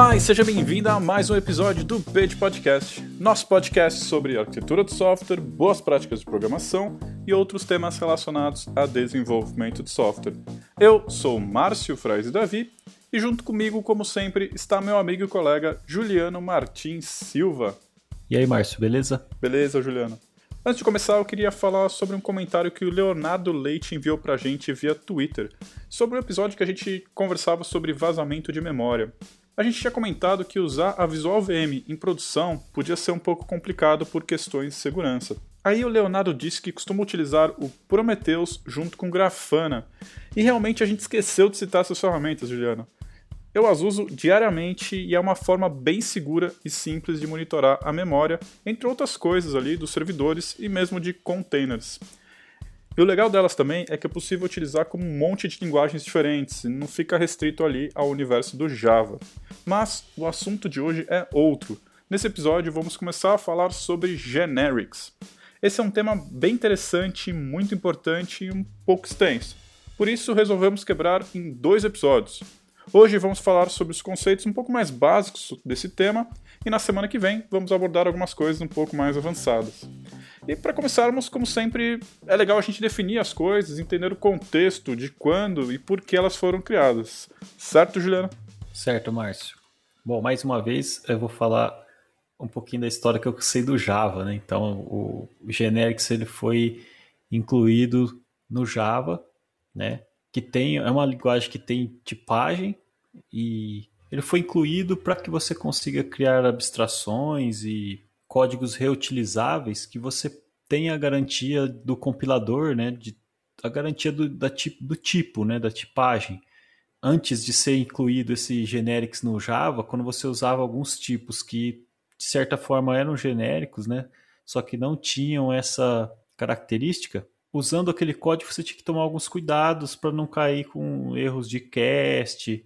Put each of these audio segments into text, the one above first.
Olá e seja bem-vindo a mais um episódio do Page Podcast, nosso podcast sobre arquitetura de software, boas práticas de programação e outros temas relacionados a desenvolvimento de software. Eu sou Márcio Frais Davi e junto comigo, como sempre, está meu amigo e colega Juliano Martins Silva. E aí, Márcio, beleza? Beleza, Juliano. Antes de começar, eu queria falar sobre um comentário que o Leonardo Leite enviou pra gente via Twitter, sobre o um episódio que a gente conversava sobre vazamento de memória. A gente tinha comentado que usar a Visual VM em produção podia ser um pouco complicado por questões de segurança. Aí o Leonardo disse que costuma utilizar o Prometheus junto com Grafana. E realmente a gente esqueceu de citar essas ferramentas, Juliano. Eu as uso diariamente e é uma forma bem segura e simples de monitorar a memória, entre outras coisas ali dos servidores e mesmo de containers. E o legal delas também é que é possível utilizar com um monte de linguagens diferentes, não fica restrito ali ao universo do Java. Mas o assunto de hoje é outro. Nesse episódio vamos começar a falar sobre generics. Esse é um tema bem interessante, muito importante e um pouco extenso. Por isso resolvemos quebrar em dois episódios. Hoje vamos falar sobre os conceitos um pouco mais básicos desse tema e na semana que vem vamos abordar algumas coisas um pouco mais avançadas. E para começarmos, como sempre, é legal a gente definir as coisas, entender o contexto de quando e por que elas foram criadas. Certo, Juliana? Certo, Márcio. Bom, mais uma vez eu vou falar um pouquinho da história que eu sei do Java, né? Então, o, Generics ele foi incluído no Java, né? Que tem é uma linguagem que tem tipagem e ele foi incluído para que você consiga criar abstrações e códigos reutilizáveis que você tenha a garantia do compilador, né, de, a garantia do, da, do tipo, né, da tipagem. Antes de ser incluído esse generics no Java, quando você usava alguns tipos que de certa forma eram genéricos, né, só que não tinham essa característica, usando aquele código você tinha que tomar alguns cuidados para não cair com erros de cast,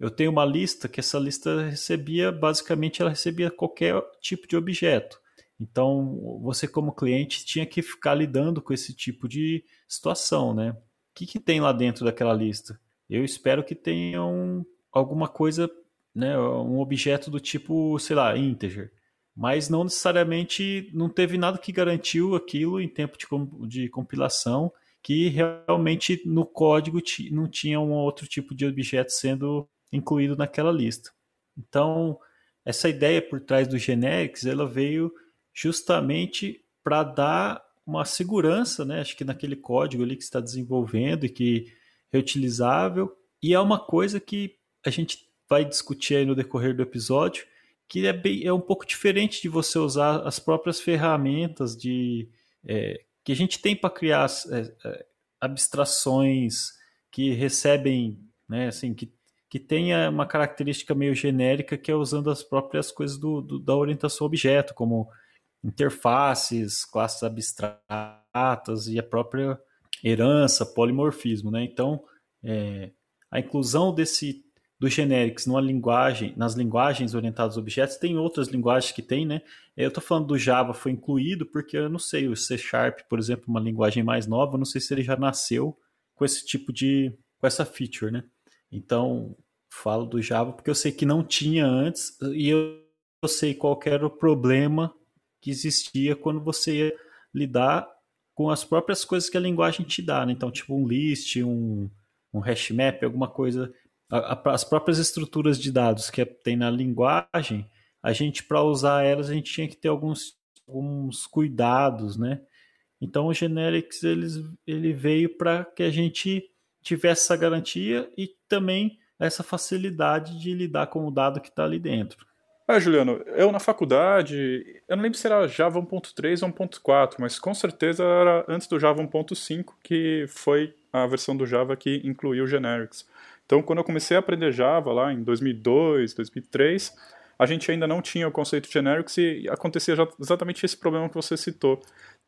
eu tenho uma lista que essa lista recebia, basicamente, ela recebia qualquer tipo de objeto. Então, você como cliente tinha que ficar lidando com esse tipo de situação, né? O que, que tem lá dentro daquela lista? Eu espero que tenha um, alguma coisa, né, um objeto do tipo, sei lá, integer. Mas não necessariamente não teve nada que garantiu aquilo em tempo de, de compilação que realmente no código não tinha um outro tipo de objeto sendo incluído naquela lista. Então, essa ideia por trás do generics, ela veio justamente para dar uma segurança, né? Acho que naquele código ali que está desenvolvendo e que é reutilizável. E é uma coisa que a gente vai discutir aí no decorrer do episódio, que é, bem, é um pouco diferente de você usar as próprias ferramentas de é, que a gente tem para criar é, é, abstrações que recebem, né, assim, que que tenha uma característica meio genérica que é usando as próprias coisas do, do, da orientação objeto, como interfaces, classes abstratas e a própria herança, polimorfismo, né? Então, é, a inclusão desse do generics numa linguagem, nas linguagens orientadas a objetos, tem outras linguagens que tem, né? Eu estou falando do Java foi incluído porque eu não sei, o C Sharp, por exemplo, uma linguagem mais nova, eu não sei se ele já nasceu com esse tipo de com essa feature, né? Então, falo do Java porque eu sei que não tinha antes e eu, eu sei qual era o problema que existia quando você ia lidar com as próprias coisas que a linguagem te dá, né? Então, tipo um list, um, um hash map, alguma coisa. A, a, as próprias estruturas de dados que tem na linguagem, a gente, para usar elas, a gente tinha que ter alguns, alguns cuidados, né? Então, o Generics eles, ele veio para que a gente tivesse essa garantia e também essa facilidade de lidar com o dado que está ali dentro. Ah, Juliano, eu na faculdade, eu não lembro se era Java 1.3 ou 1.4, mas com certeza era antes do Java 1.5, que foi a versão do Java que incluiu generics. Então, quando eu comecei a aprender Java lá em 2002, 2003, a gente ainda não tinha o conceito de generics e acontecia exatamente esse problema que você citou.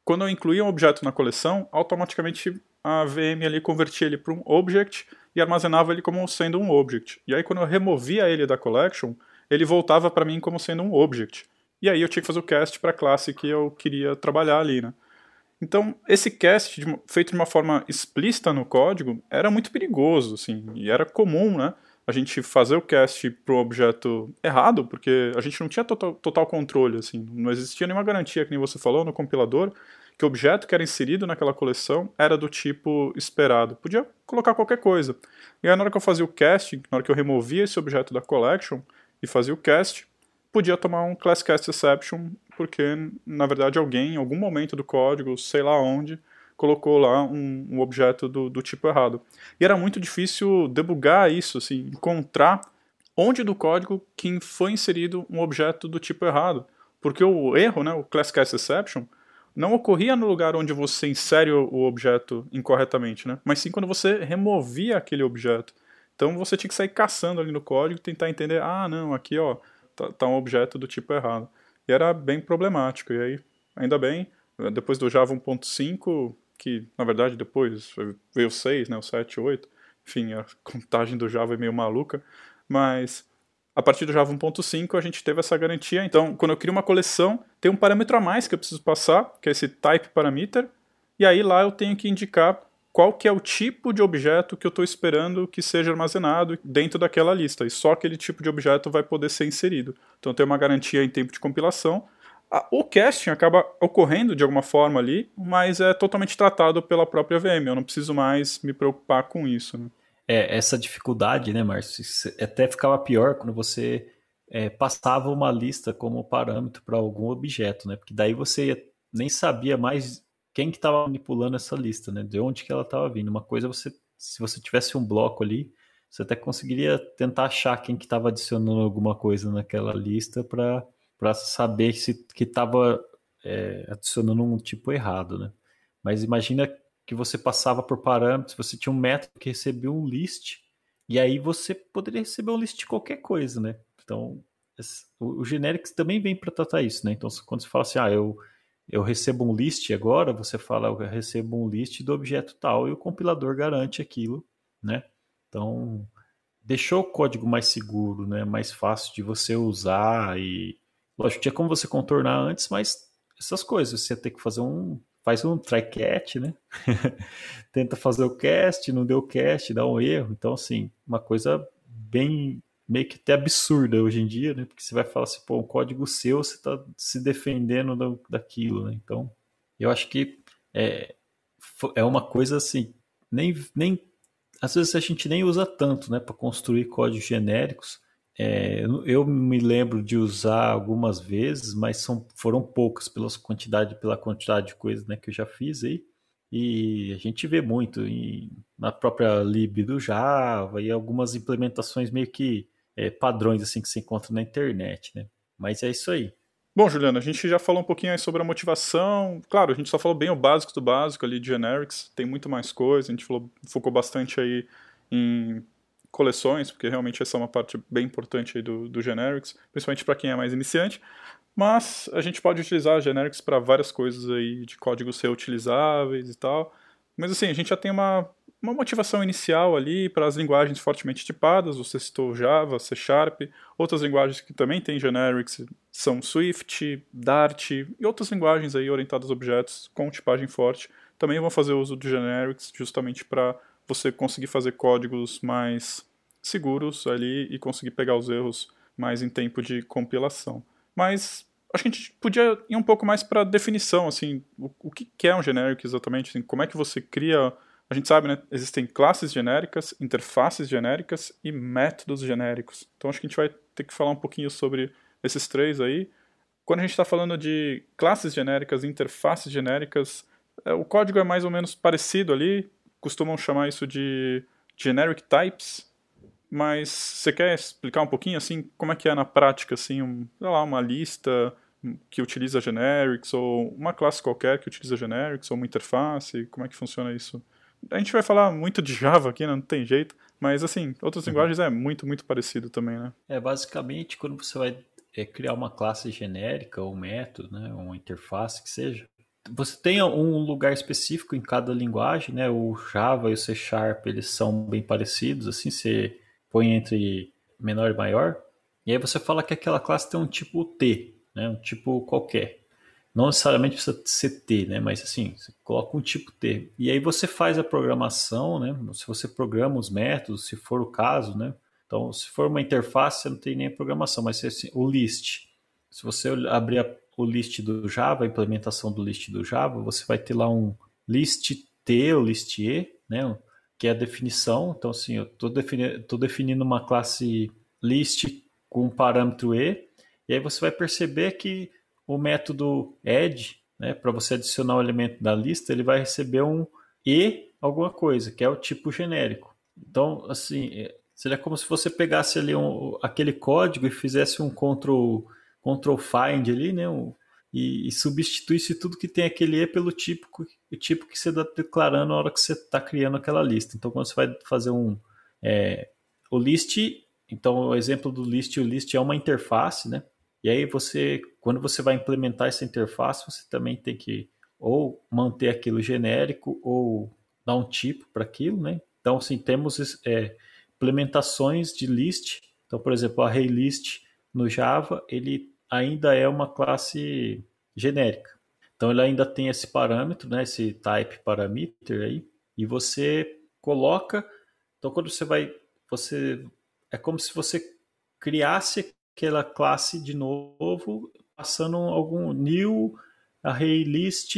Quando eu incluía um objeto na coleção, automaticamente a VM ali convertia ele para um object e armazenava ele como sendo um object. E aí quando eu removia ele da collection, ele voltava para mim como sendo um object. E aí eu tinha que fazer o cast para a classe que eu queria trabalhar ali, né? Então, esse cast de, feito de uma forma explícita no código era muito perigoso, assim, e era comum, né? a gente fazer o cast para o objeto errado, porque a gente não tinha total, total controle, assim, não existia nenhuma garantia, que nem você falou, no compilador, que o objeto que era inserido naquela coleção era do tipo esperado. Podia colocar qualquer coisa. E aí, na hora que eu fazia o cast, na hora que eu removia esse objeto da collection e fazia o cast, podia tomar um class cast exception, porque, na verdade, alguém, em algum momento do código, sei lá onde, colocou lá um, um objeto do, do, tipo errado. E era muito difícil debugar isso, assim, encontrar onde do código que foi inserido um objeto do tipo errado. Porque o erro, né, o class cast exception, não ocorria no lugar onde você insere o objeto incorretamente, né? mas sim quando você removia aquele objeto. Então você tinha que sair caçando ali no código tentar entender, ah, não, aqui ó, tá, tá um objeto do tipo errado. E era bem problemático. E aí, ainda bem, depois do Java 1.5, que na verdade depois veio o 6, né, o 7, 8, enfim, a contagem do Java é meio maluca, mas a partir do Java 1.5 a gente teve essa garantia. Então, quando eu crio uma coleção, tem um parâmetro a mais que eu preciso passar, que é esse type parameter, e aí lá eu tenho que indicar qual que é o tipo de objeto que eu estou esperando que seja armazenado dentro daquela lista, e só aquele tipo de objeto vai poder ser inserido. Então tem uma garantia em tempo de compilação. O casting acaba ocorrendo de alguma forma ali, mas é totalmente tratado pela própria VM. Eu não preciso mais me preocupar com isso. Né? É, essa dificuldade, né, Márcio? Até ficava pior quando você é, passava uma lista como parâmetro para algum objeto, né? Porque daí você nem sabia mais quem que estava manipulando essa lista, né? De onde que ela estava vindo. Uma coisa você, se você tivesse um bloco ali, você até conseguiria tentar achar quem que estava adicionando alguma coisa naquela lista para para saber se que estava é, adicionando um tipo errado, né? Mas imagina que você passava por parâmetros, você tinha um método que recebia um list e aí você poderia receber um list de qualquer coisa, né? Então o, generics também vem para tratar isso, né? Então quando você fala assim, ah, eu eu recebo um list agora, você fala, eu recebo um list do objeto tal e o compilador garante aquilo, né? Então, deixou o código mais seguro, né? Mais fácil de você usar e lógico, tinha como você contornar antes, mas essas coisas, você tem que fazer um faz um try catch, né? Tenta fazer o cast, não deu cast, dá um erro. Então, assim, uma coisa bem meio que até absurda hoje em dia, né? Porque você vai falar assim, pô, um código seu, você está se defendendo do, daquilo, né? Então, eu acho que é, é uma coisa assim, nem, nem às vezes a gente nem usa tanto, né, para construir códigos genéricos. É, eu me lembro de usar algumas vezes, mas são, foram poucas pela quantidade, pela quantidade de coisas né, que eu já fiz aí. E a gente vê muito em, na própria lib do Java e algumas implementações meio que é, padrões assim que se encontra na internet, né? Mas é isso aí. Bom, Juliana, a gente já falou um pouquinho aí sobre a motivação. Claro, a gente só falou bem o básico do básico ali de generics, tem muito mais coisa. A gente falou, focou bastante aí em coleções, porque realmente essa é uma parte bem importante do, do generics, principalmente para quem é mais iniciante. Mas a gente pode utilizar generics para várias coisas aí de códigos reutilizáveis e tal. Mas assim, a gente já tem uma uma motivação inicial ali para as linguagens fortemente tipadas, você citou Java, C Sharp, outras linguagens que também têm generics são Swift, Dart e outras linguagens aí orientadas a objetos com tipagem forte também vão fazer uso de generics justamente para você conseguir fazer códigos mais seguros ali e conseguir pegar os erros mais em tempo de compilação. Mas acho que a gente podia ir um pouco mais para a definição, assim, o, o que é um generic exatamente, assim, como é que você cria a gente sabe, né? Existem classes genéricas, interfaces genéricas e métodos genéricos. Então acho que a gente vai ter que falar um pouquinho sobre esses três aí. Quando a gente está falando de classes genéricas, interfaces genéricas, é, o código é mais ou menos parecido ali. Costumam chamar isso de generic types. Mas você quer explicar um pouquinho assim como é que é na prática assim, um, sei lá, uma lista que utiliza generics ou uma classe qualquer que utiliza generics ou uma interface, como é que funciona isso? A gente vai falar muito de Java aqui, né? não tem jeito. Mas, assim, outras uhum. linguagens é muito, muito parecido também, né? É, basicamente, quando você vai é, criar uma classe genérica, ou um método, né? Uma interface, que seja, você tem um lugar específico em cada linguagem, né? O Java e o C Sharp, eles são bem parecidos, assim, você põe entre menor e maior, e aí você fala que aquela classe tem um tipo T, né? Um tipo qualquer. Não necessariamente precisa ser T, né? Mas assim, você coloca um tipo T. E aí você faz a programação, né? Se você programa os métodos, se for o caso, né? Então, se for uma interface, você não tem nem programação, mas assim, o list. Se você abrir a, o list do Java, a implementação do list do Java, você vai ter lá um list T ou list E, né? que é a definição. Então, assim, eu estou defini definindo uma classe list com um parâmetro E, e aí você vai perceber que o método add, né, para você adicionar o elemento da lista, ele vai receber um E alguma coisa, que é o tipo genérico. Então, assim, é, seria como se você pegasse ali um, aquele código e fizesse um control, control find ali, né, um, e, e, substituísse tudo que tem aquele E pelo tipo, o tipo que você está declarando na hora que você está criando aquela lista. Então, quando você vai fazer um. É, o list, então o exemplo do list, o list é uma interface, né? E aí você, quando você vai implementar essa interface, você também tem que ou manter aquilo genérico ou dar um tipo para aquilo, né? Então, assim, temos é, implementações de list. Então, por exemplo, a array list no Java, ele ainda é uma classe genérica. Então, ele ainda tem esse parâmetro, né? Esse type parameter aí, e você coloca. Então, quando você vai, você é como se você criasse aquela classe de novo, passando algum new array list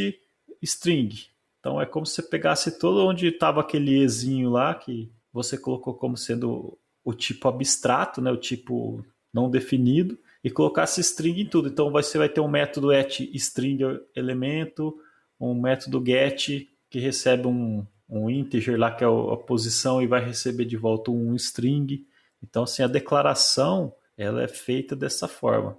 string. Então é como se você pegasse todo onde estava aquele ezinho lá que você colocou como sendo o tipo abstrato, né, o tipo não definido, e colocasse string em tudo. Então você vai ter um método at string elemento, um método get que recebe um, um integer lá que é a posição e vai receber de volta um string. Então assim a declaração ela é feita dessa forma.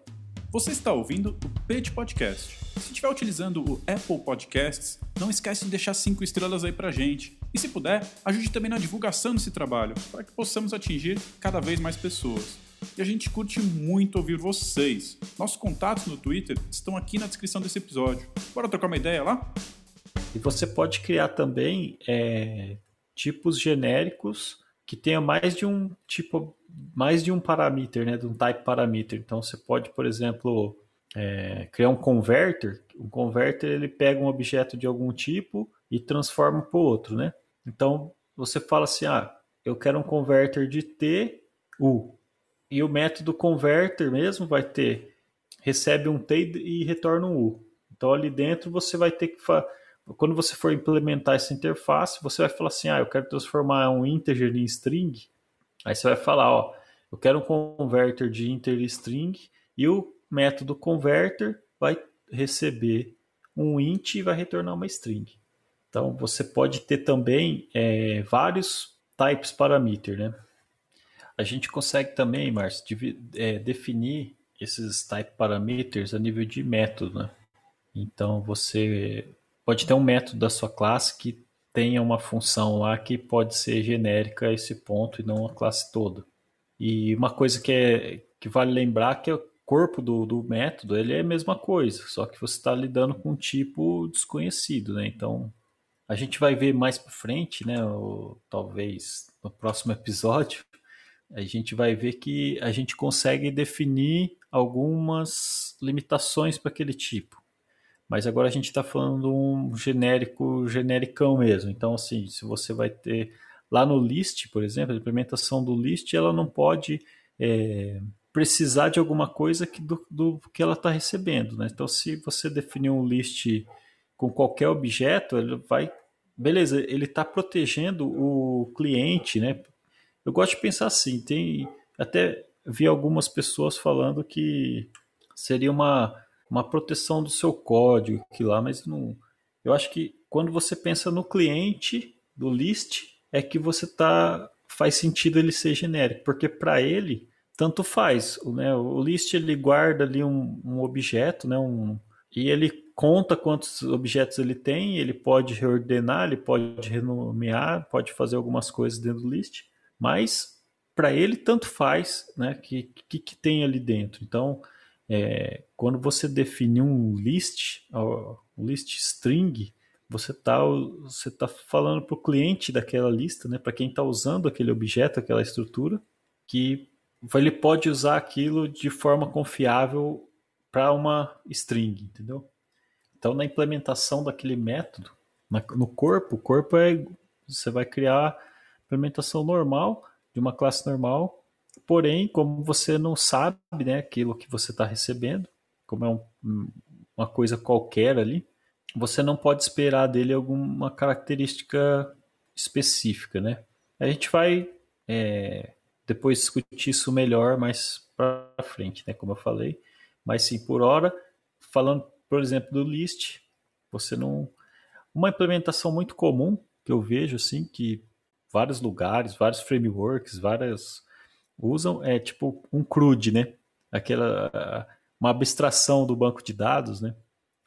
Você está ouvindo o Page Podcast. Se estiver utilizando o Apple Podcasts, não esquece de deixar cinco estrelas aí pra gente. E se puder, ajude também na divulgação desse trabalho, para que possamos atingir cada vez mais pessoas. E a gente curte muito ouvir vocês. Nossos contatos no Twitter estão aqui na descrição desse episódio. Bora trocar uma ideia lá? E você pode criar também é, tipos genéricos que tenha mais de um tipo, mais de um parameter, né, de um type parameter. Então você pode, por exemplo, é, criar um converter. Um converter ele pega um objeto de algum tipo e transforma para outro, né? Então você fala assim, ah, eu quero um converter de T, U. E o método converter mesmo vai ter recebe um T e retorna um U. Então ali dentro você vai ter que quando você for implementar essa interface, você vai falar assim: ah, eu quero transformar um integer em string. Aí você vai falar: ó, eu quero um converter de integer em string e o método converter vai receber um int e vai retornar uma string. Então você pode ter também é, vários types parameter, né? A gente consegue também, Márcio, é, definir esses type parameters a nível de método, né? Então você pode ter um método da sua classe que tenha uma função lá que pode ser genérica a esse ponto e não a classe toda. E uma coisa que, é, que vale lembrar que o corpo do, do método ele é a mesma coisa, só que você está lidando com um tipo desconhecido, né? Então a gente vai ver mais para frente, né? Ou, talvez no próximo episódio, a gente vai ver que a gente consegue definir algumas limitações para aquele tipo. Mas agora a gente está falando um genérico, genericão mesmo. Então, assim, se você vai ter lá no list, por exemplo, a implementação do list, ela não pode é, precisar de alguma coisa que, do, do que ela está recebendo. Né? Então, se você definir um list com qualquer objeto, ele vai. Beleza, ele está protegendo o cliente, né? Eu gosto de pensar assim, tem. Até vi algumas pessoas falando que seria uma uma proteção do seu código que lá, mas não. Eu acho que quando você pensa no cliente do list, é que você tá faz sentido ele ser genérico, porque para ele tanto faz, né? O list ele guarda ali um, um objeto, né? Um, e ele conta quantos objetos ele tem, ele pode reordenar, ele pode renomear, pode fazer algumas coisas dentro do list, mas para ele tanto faz, né? Que, que, que tem ali dentro. Então é, quando você define um list, um list string, você está você tá falando para o cliente daquela lista, né, para quem está usando aquele objeto, aquela estrutura, que ele pode usar aquilo de forma confiável para uma string, entendeu? Então, na implementação daquele método, no corpo, o corpo é você vai criar implementação normal de uma classe normal porém, como você não sabe né, aquilo que você está recebendo, como é um, uma coisa qualquer ali, você não pode esperar dele alguma característica específica, né? A gente vai é, depois discutir isso melhor mais para frente, né? Como eu falei, mas sim por hora, falando, por exemplo, do list, você não uma implementação muito comum que eu vejo assim que vários lugares, vários frameworks, várias usam é tipo um CRUD, né? Aquela uma abstração do banco de dados, né?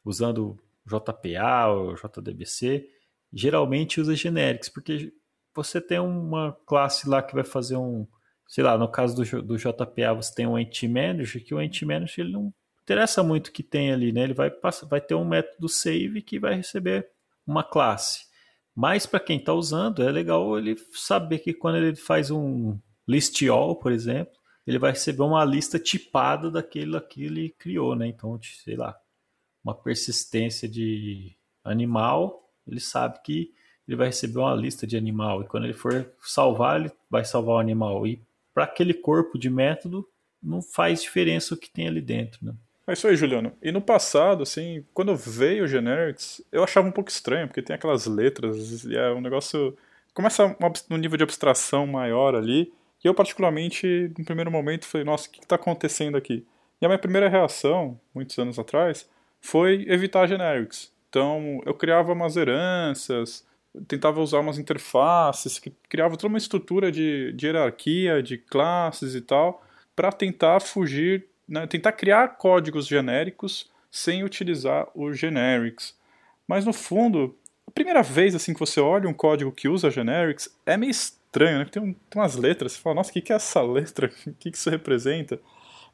Usando JPA ou JDBC, geralmente usa generics, porque você tem uma classe lá que vai fazer um, sei lá, no caso do, do JPA você tem um Entity Manager, que o Entity Manager ele não interessa muito o que tem ali, né? Ele vai, vai ter um método save que vai receber uma classe. Mas para quem está usando, é legal ele saber que quando ele faz um list all, por exemplo, ele vai receber uma lista tipada daquilo que ele criou, né? Então, sei lá, uma persistência de animal, ele sabe que ele vai receber uma lista de animal. E quando ele for salvar, ele vai salvar o animal. E para aquele corpo de método, não faz diferença o que tem ali dentro. Né? É isso aí, Juliano. E no passado, assim, quando veio o Generics, eu achava um pouco estranho, porque tem aquelas letras, e é um negócio. Começa um nível de abstração maior ali. E eu, particularmente, no primeiro momento, falei, nossa, o que está acontecendo aqui? E a minha primeira reação, muitos anos atrás, foi evitar generics. Então, eu criava umas heranças, tentava usar umas interfaces, criava toda uma estrutura de, de hierarquia, de classes e tal, para tentar fugir, né, tentar criar códigos genéricos sem utilizar os generics. Mas no fundo, a primeira vez assim que você olha um código que usa generics é meio estranho, né? Tem, um, tem umas letras, você fala, nossa, o que, que é essa letra? O que, que isso representa?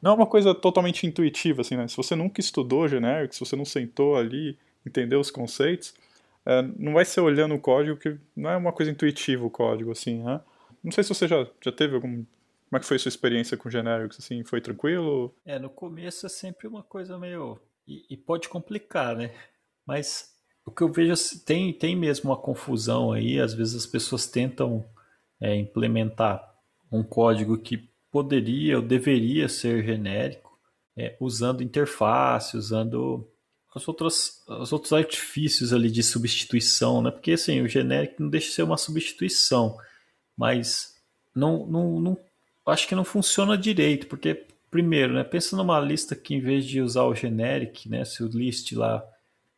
Não é uma coisa totalmente intuitiva, assim, né? Se você nunca estudou generics, se você não sentou ali, entendeu os conceitos, é, não vai ser olhando o código que não é uma coisa intuitiva o código, assim, né? Não sei se você já, já teve algum... Como é que foi sua experiência com generics, assim? Foi tranquilo? É, no começo é sempre uma coisa meio... E, e pode complicar, né? Mas o que eu vejo, assim, tem, tem mesmo uma confusão aí, às vezes as pessoas tentam é, implementar um código que poderia ou deveria ser genérico, é, usando interface, usando as outras, os outros artifícios ali de substituição, né? Porque assim, o genérico não deixa de ser uma substituição, mas não, não, não acho que não funciona direito, porque primeiro, né, pensa numa lista que em vez de usar o generic, né, se o list lá,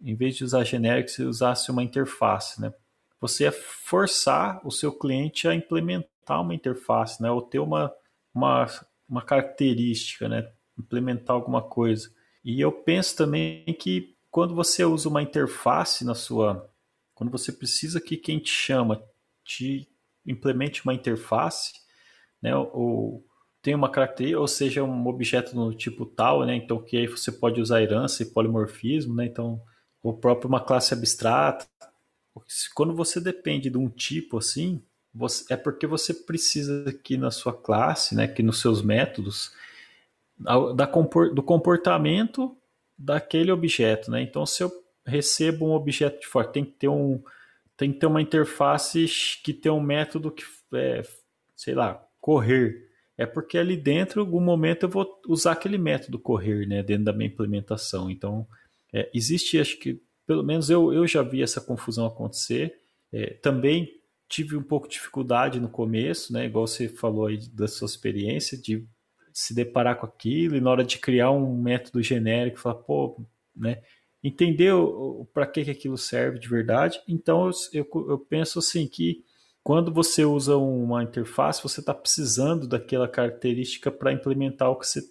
em vez de usar generic, se usasse uma interface, né? Você ia forçar o seu cliente a implementar uma interface, né, ou ter uma uma, uma característica, né? implementar alguma coisa. E eu penso também que quando você usa uma interface na sua. Quando você precisa que quem te chama te implemente uma interface, né? ou tem uma característica, ou seja, um objeto no tipo tal, né? então que aí você pode usar herança e polimorfismo, né? então, ou próprio uma classe abstrata. Quando você depende de um tipo assim, você, é porque você precisa aqui na sua classe, né, que nos seus métodos, da, do comportamento daquele objeto, né? Então, se eu recebo um objeto de fora, tem que ter um tem que ter uma interface que tem um método que é, sei lá, correr. É porque ali dentro, em algum momento, eu vou usar aquele método correr, né, dentro da minha implementação. Então, é, existe, acho que, pelo menos eu, eu já vi essa confusão acontecer. É, também tive um pouco de dificuldade no começo, né? Igual você falou aí da sua experiência, de se deparar com aquilo e na hora de criar um método genérico, falar, pô, né? Entender para que, que aquilo serve de verdade. Então eu, eu, eu penso assim que quando você usa uma interface, você está precisando daquela característica para implementar o que você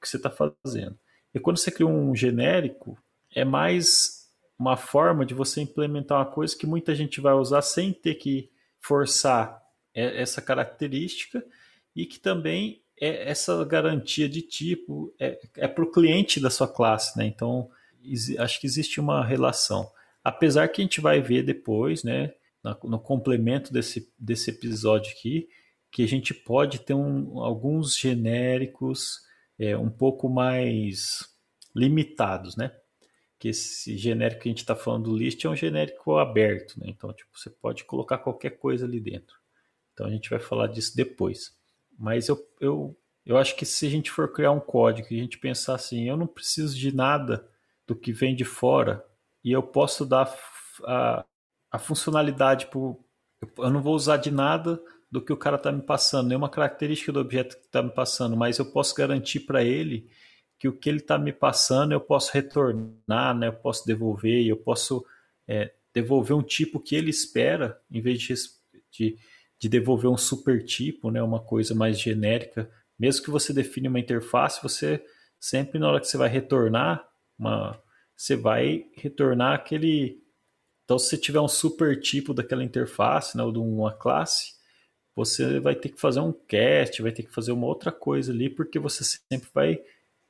está fazendo. E quando você cria um genérico, é mais uma forma de você implementar uma coisa que muita gente vai usar sem ter que forçar essa característica e que também é essa garantia de tipo é, é para o cliente da sua classe, né? Então acho que existe uma relação, apesar que a gente vai ver depois, né? No complemento desse, desse episódio aqui, que a gente pode ter um, alguns genéricos é, um pouco mais limitados, né? que esse genérico que a gente está falando do list é um genérico aberto, né? Então, tipo, você pode colocar qualquer coisa ali dentro. Então, a gente vai falar disso depois. Mas eu, eu, eu acho que se a gente for criar um código e a gente pensar assim, eu não preciso de nada do que vem de fora e eu posso dar a, a funcionalidade por. Eu não vou usar de nada do que o cara está me passando, nenhuma característica do objeto que está me passando, mas eu posso garantir para ele que o que ele está me passando eu posso retornar, né? eu posso devolver, eu posso é, devolver um tipo que ele espera, em vez de, de, de, devolver um super tipo, né? uma coisa mais genérica. Mesmo que você define uma interface, você sempre na hora que você vai retornar, uma, você vai retornar aquele. Então, se você tiver um super tipo daquela interface, né, ou de uma classe, você vai ter que fazer um cast, vai ter que fazer uma outra coisa ali, porque você sempre vai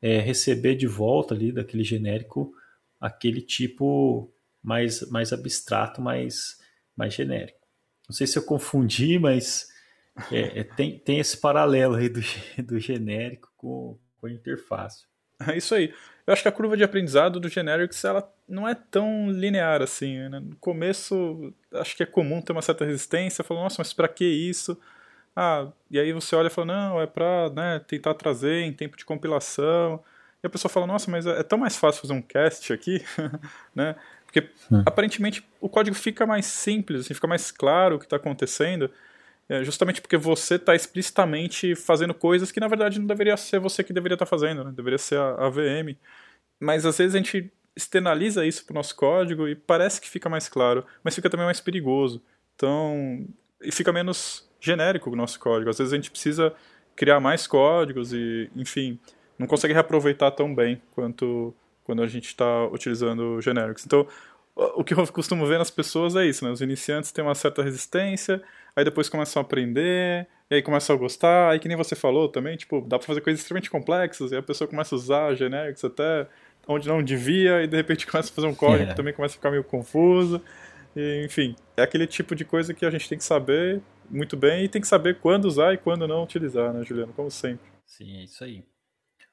é, receber de volta ali daquele genérico aquele tipo mais, mais abstrato, mais, mais genérico. Não sei se eu confundi, mas é, é, tem, tem esse paralelo aí do, do genérico com, com a interface. É isso aí. Eu acho que a curva de aprendizado do Generics ela não é tão linear assim. Né? No começo, acho que é comum ter uma certa resistência, falando, nossa, mas para que isso? Ah, e aí você olha e fala, não, é para né, tentar trazer em tempo de compilação. E a pessoa fala, nossa, mas é tão mais fácil fazer um cast aqui, né? Porque hum. aparentemente o código fica mais simples, assim, fica mais claro o que está acontecendo, é, justamente porque você está explicitamente fazendo coisas que na verdade não deveria ser você que deveria estar tá fazendo, né? deveria ser a, a VM. Mas às vezes a gente externaliza isso para o nosso código e parece que fica mais claro, mas fica também mais perigoso. Então, e fica menos genérico o nosso código. Às vezes a gente precisa criar mais códigos e, enfim, não consegue reaproveitar tão bem quanto quando a gente está utilizando genéricos. Então, o que eu costumo ver nas pessoas é isso, né? Os iniciantes têm uma certa resistência, aí depois começam a aprender, e aí começam a gostar, aí que nem você falou também, tipo, dá para fazer coisas extremamente complexas, e a pessoa começa a usar genéricos até onde não devia, e de repente começa a fazer um código é. que também começa a ficar meio confuso. E, enfim, é aquele tipo de coisa que a gente tem que saber muito bem e tem que saber quando usar e quando não utilizar, né, Juliano? Como sempre. Sim, é isso aí.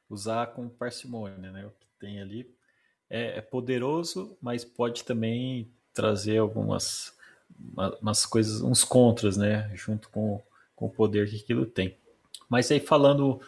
Usar com parcimônia, né? O que tem ali é, é poderoso, mas pode também trazer algumas umas coisas, uns contras, né? Junto com, com o poder que aquilo tem. Mas aí falando,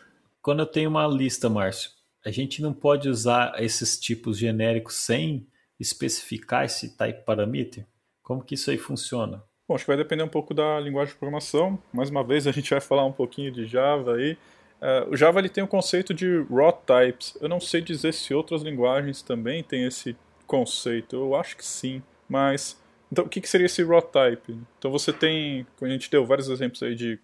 quando eu tenho uma lista, Márcio, a gente não pode usar esses tipos genéricos sem especificar esse type parameter? Como que isso aí funciona? Bom, acho que vai depender um pouco da linguagem de programação. Mais uma vez, a gente vai falar um pouquinho de Java aí. Uh, o Java ele tem o conceito de raw types. Eu não sei dizer se outras linguagens também têm esse conceito. Eu acho que sim. Mas, então, o que, que seria esse raw type? Então, você tem, a gente deu vários exemplos aí de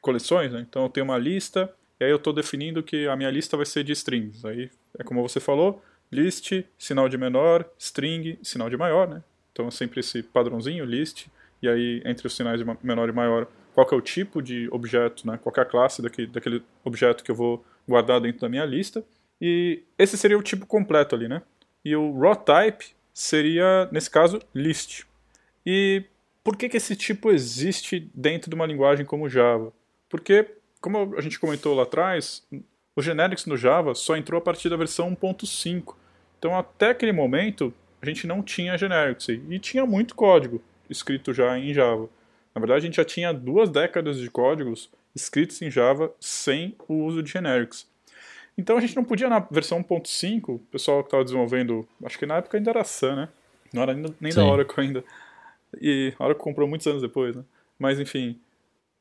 coleções, né? Então, eu tenho uma lista, e aí eu estou definindo que a minha lista vai ser de strings. Aí, é como você falou, list, sinal de menor, string, sinal de maior, né? Então é sempre esse padrãozinho, list, e aí entre os sinais de menor e maior, qual é o tipo de objeto, né? qual é a classe daquele, daquele objeto que eu vou guardar dentro da minha lista. E esse seria o tipo completo ali, né? E o raw type seria, nesse caso, list. E por que, que esse tipo existe dentro de uma linguagem como Java? Porque, como a gente comentou lá atrás, o generics no Java só entrou a partir da versão 1.5. Então, até aquele momento, a gente não tinha generics e tinha muito código escrito já em Java. Na verdade, a gente já tinha duas décadas de códigos escritos em Java sem o uso de generics. Então a gente não podia na versão 1.5, o pessoal que estava desenvolvendo, acho que na época ainda era Sun, né? Não era ainda, nem Sim. da Oracle ainda. E a Oracle comprou muitos anos depois, né? Mas enfim,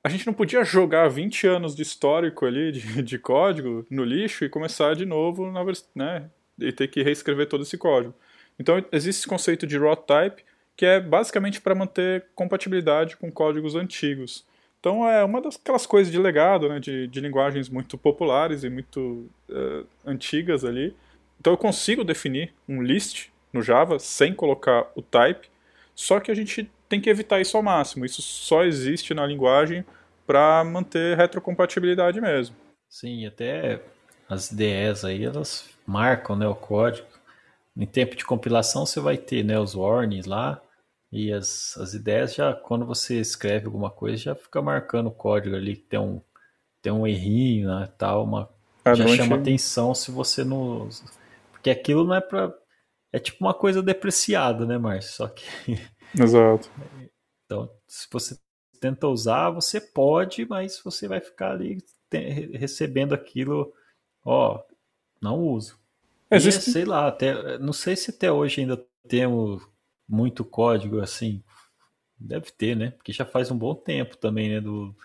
a gente não podia jogar 20 anos de histórico ali, de, de código, no lixo e começar de novo, na, né? E ter que reescrever todo esse código. Então existe esse conceito de raw type, que é basicamente para manter compatibilidade com códigos antigos. Então é uma daquelas coisas de legado, né, de, de linguagens muito populares e muito uh, antigas ali. Então eu consigo definir um list no Java sem colocar o type, só que a gente tem que evitar isso ao máximo. Isso só existe na linguagem para manter retrocompatibilidade mesmo. Sim, até as IDEs aí elas marcam né, o código em tempo de compilação você vai ter né, os warnings lá e as, as ideias já quando você escreve alguma coisa já fica marcando o código ali que tem um tem um errinho né, tal uma ah, já chama atenção se você não porque aquilo não é para é tipo uma coisa depreciada né Márcio? Só que exato. Então se você tenta usar você pode mas você vai ficar ali recebendo aquilo, ó, não uso. Existe... E, sei lá, até, não sei se até hoje ainda temos muito código assim. Deve ter, né? Porque já faz um bom tempo também, né? Do,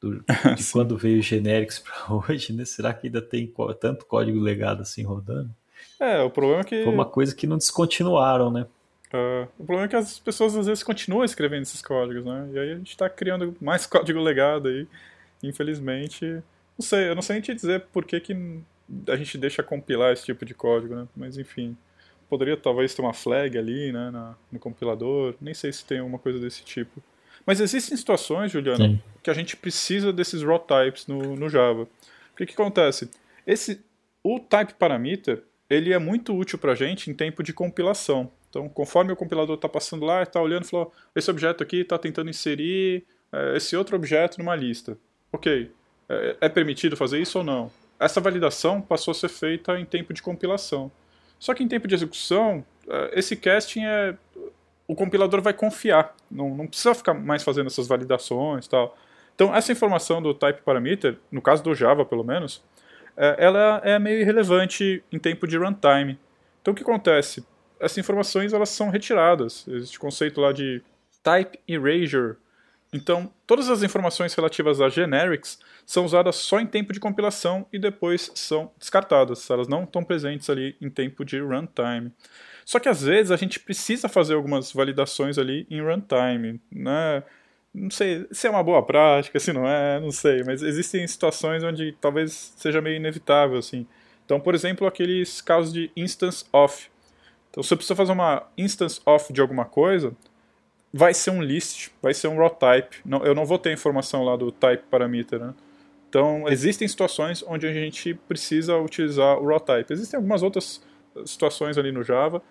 do de quando veio genéricos para hoje, né? Será que ainda tem tanto código legado assim rodando? É, o problema é que. Foi uma coisa que não descontinuaram, né? Uh, o problema é que as pessoas às vezes continuam escrevendo esses códigos, né? E aí a gente está criando mais código legado aí. Infelizmente. Não sei, eu não sei nem te dizer por que, que a gente deixa compilar esse tipo de código, né? Mas enfim. Poderia talvez ter uma flag ali, né? Na, no compilador. Nem sei se tem alguma coisa desse tipo. Mas existem situações, Juliano, Sim. que a gente precisa desses raw types no, no Java. O que, que acontece? Esse, o type parameter ele é muito útil para a gente em tempo de compilação. Então, conforme o compilador está passando lá, está olhando e falou: esse objeto aqui está tentando inserir é, esse outro objeto numa lista. Ok, é, é, permitido fazer isso ou não? Essa validação passou a ser feita em tempo de compilação. Só que em tempo de execução, é, esse casting é. O compilador vai confiar, não, não precisa ficar mais fazendo essas validações tal. Então, essa informação do type parameter, no caso do Java pelo menos, é, ela é meio irrelevante em tempo de runtime. Então o que acontece? Essas informações elas são retiradas. Existe o conceito lá de type erasure. Então, todas as informações relativas a generics são usadas só em tempo de compilação e depois são descartadas. Elas não estão presentes ali em tempo de runtime. Só que às vezes a gente precisa fazer algumas validações ali em runtime, né? não sei se é uma boa prática, se não é, não sei, mas existem situações onde talvez seja meio inevitável, assim. Então, por exemplo, aqueles casos de instance off. Então, se eu precisar fazer uma instance off de alguma coisa, vai ser um list, vai ser um raw type. Não, eu não vou ter informação lá do type parameter, né? Então, existem situações onde a gente precisa utilizar o raw type. Existem algumas outras situações ali no Java,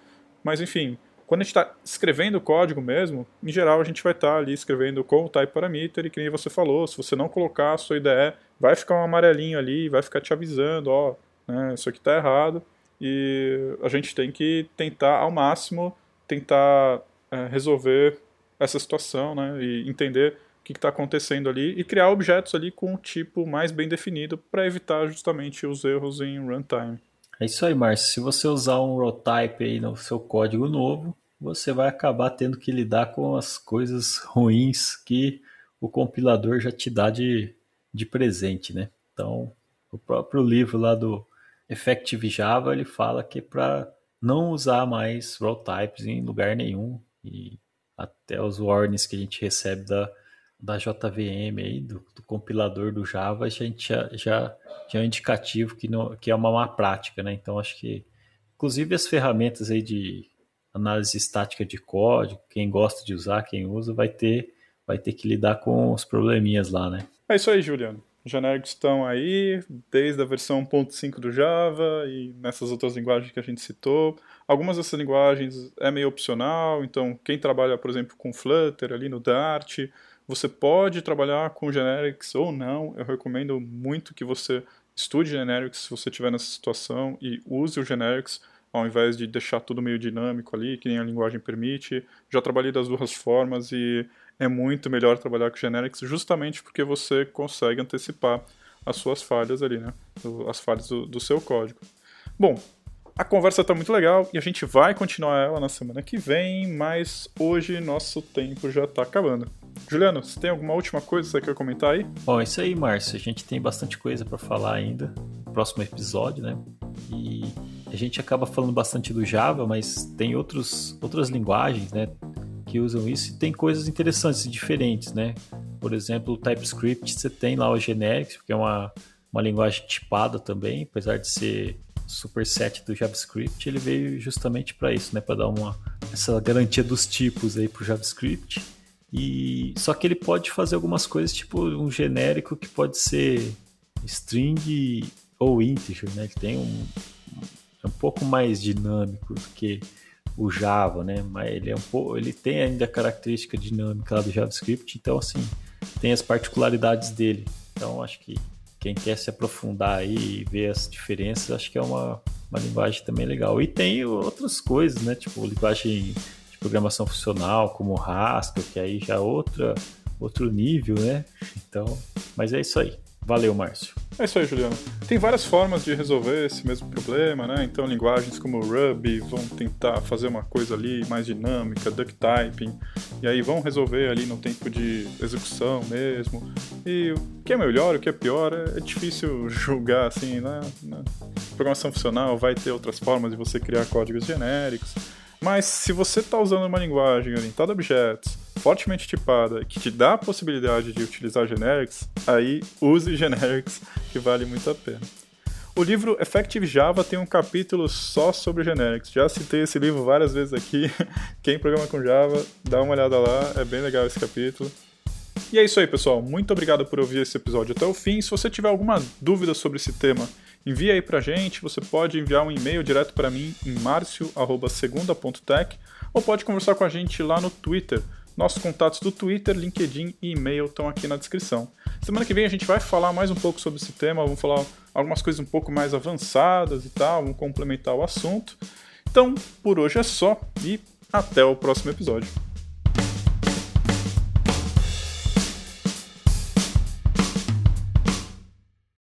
mas enfim, quando a gente está escrevendo o código mesmo, em geral a gente vai estar tá ali escrevendo com o type parameter e que nem você falou, se você não colocar a sua IDE, vai ficar um amarelinho ali, vai ficar te avisando, ó, né, isso aqui está errado e a gente tem que tentar ao máximo tentar é, resolver essa situação, né, e entender o que está acontecendo ali e criar objetos ali com um tipo mais bem definido para evitar justamente os erros em runtime. É isso aí, Márcio. Se você usar um raw type aí no seu código novo, você vai acabar tendo que lidar com as coisas ruins que o compilador já te dá de, de presente, né? Então, o próprio livro lá do Effective Java, ele fala que é para não usar mais raw types em lugar nenhum e até os warnings que a gente recebe da, da JVM aí, do, do compilador do Java, a gente já, já, já é um indicativo que, não, que é uma má prática, né? Então acho que, inclusive as ferramentas aí de análise estática de código, quem gosta de usar, quem usa, vai ter, vai ter que lidar com os probleminhas lá, né? É isso aí, Juliano. Os genéricos estão aí, desde a versão 1.5 do Java e nessas outras linguagens que a gente citou. Algumas dessas linguagens é meio opcional, então quem trabalha, por exemplo, com Flutter ali no Dart, você pode trabalhar com generics ou não. Eu recomendo muito que você estude generics se você estiver nessa situação e use o generics ao invés de deixar tudo meio dinâmico ali, que nem a linguagem permite. Já trabalhei das duas formas e é muito melhor trabalhar com generics justamente porque você consegue antecipar as suas falhas ali, né? As falhas do, do seu código. Bom, a conversa está muito legal e a gente vai continuar ela na semana que vem, mas hoje nosso tempo já está acabando. Juliano, você tem alguma última coisa que você quer comentar aí? Bom, é isso aí, Márcio. A gente tem bastante coisa para falar ainda no próximo episódio, né? E a gente acaba falando bastante do Java, mas tem outros, outras linguagens, né? Que usam isso e tem coisas interessantes e diferentes, né? Por exemplo, o TypeScript, você tem lá o Generics, que é uma, uma linguagem tipada também, apesar de ser superset do JavaScript, ele veio justamente para isso, né? Para dar uma essa garantia dos tipos aí para o JavaScript. E só que ele pode fazer algumas coisas, tipo um genérico que pode ser string ou integer, né? Ele tem um, é um pouco mais dinâmico do que o Java, né? Mas ele é um pouco, ele tem ainda a característica dinâmica lá do JavaScript, então assim tem as particularidades dele. Então acho que quem quer se aprofundar aí e ver as diferenças, acho que é uma, uma linguagem também legal. E tem outras coisas, né? Tipo linguagem programação funcional, como Haskell, que aí já é outra, outro nível, né? Então, mas é isso aí. Valeu, Márcio. É isso aí, Juliano. Tem várias formas de resolver esse mesmo problema, né? Então, linguagens como Ruby vão tentar fazer uma coisa ali mais dinâmica, duck typing, e aí vão resolver ali no tempo de execução mesmo. E o que é melhor, o que é pior, é difícil julgar assim, né? Na programação funcional vai ter outras formas de você criar códigos genéricos. Mas se você está usando uma linguagem orientada a objetos, fortemente tipada, que te dá a possibilidade de utilizar generics, aí use generics, que vale muito a pena. O livro Effective Java tem um capítulo só sobre generics. Já citei esse livro várias vezes aqui. Quem programa com Java, dá uma olhada lá, é bem legal esse capítulo. E é isso aí, pessoal. Muito obrigado por ouvir esse episódio até o fim. Se você tiver alguma dúvida sobre esse tema, envie aí pra gente. Você pode enviar um e-mail direto para mim em marcio@segunda.tech ou pode conversar com a gente lá no Twitter. Nossos contatos do Twitter, LinkedIn e e-mail estão aqui na descrição. Semana que vem a gente vai falar mais um pouco sobre esse tema, vamos falar algumas coisas um pouco mais avançadas e tal, vamos complementar o assunto. Então, por hoje é só e até o próximo episódio.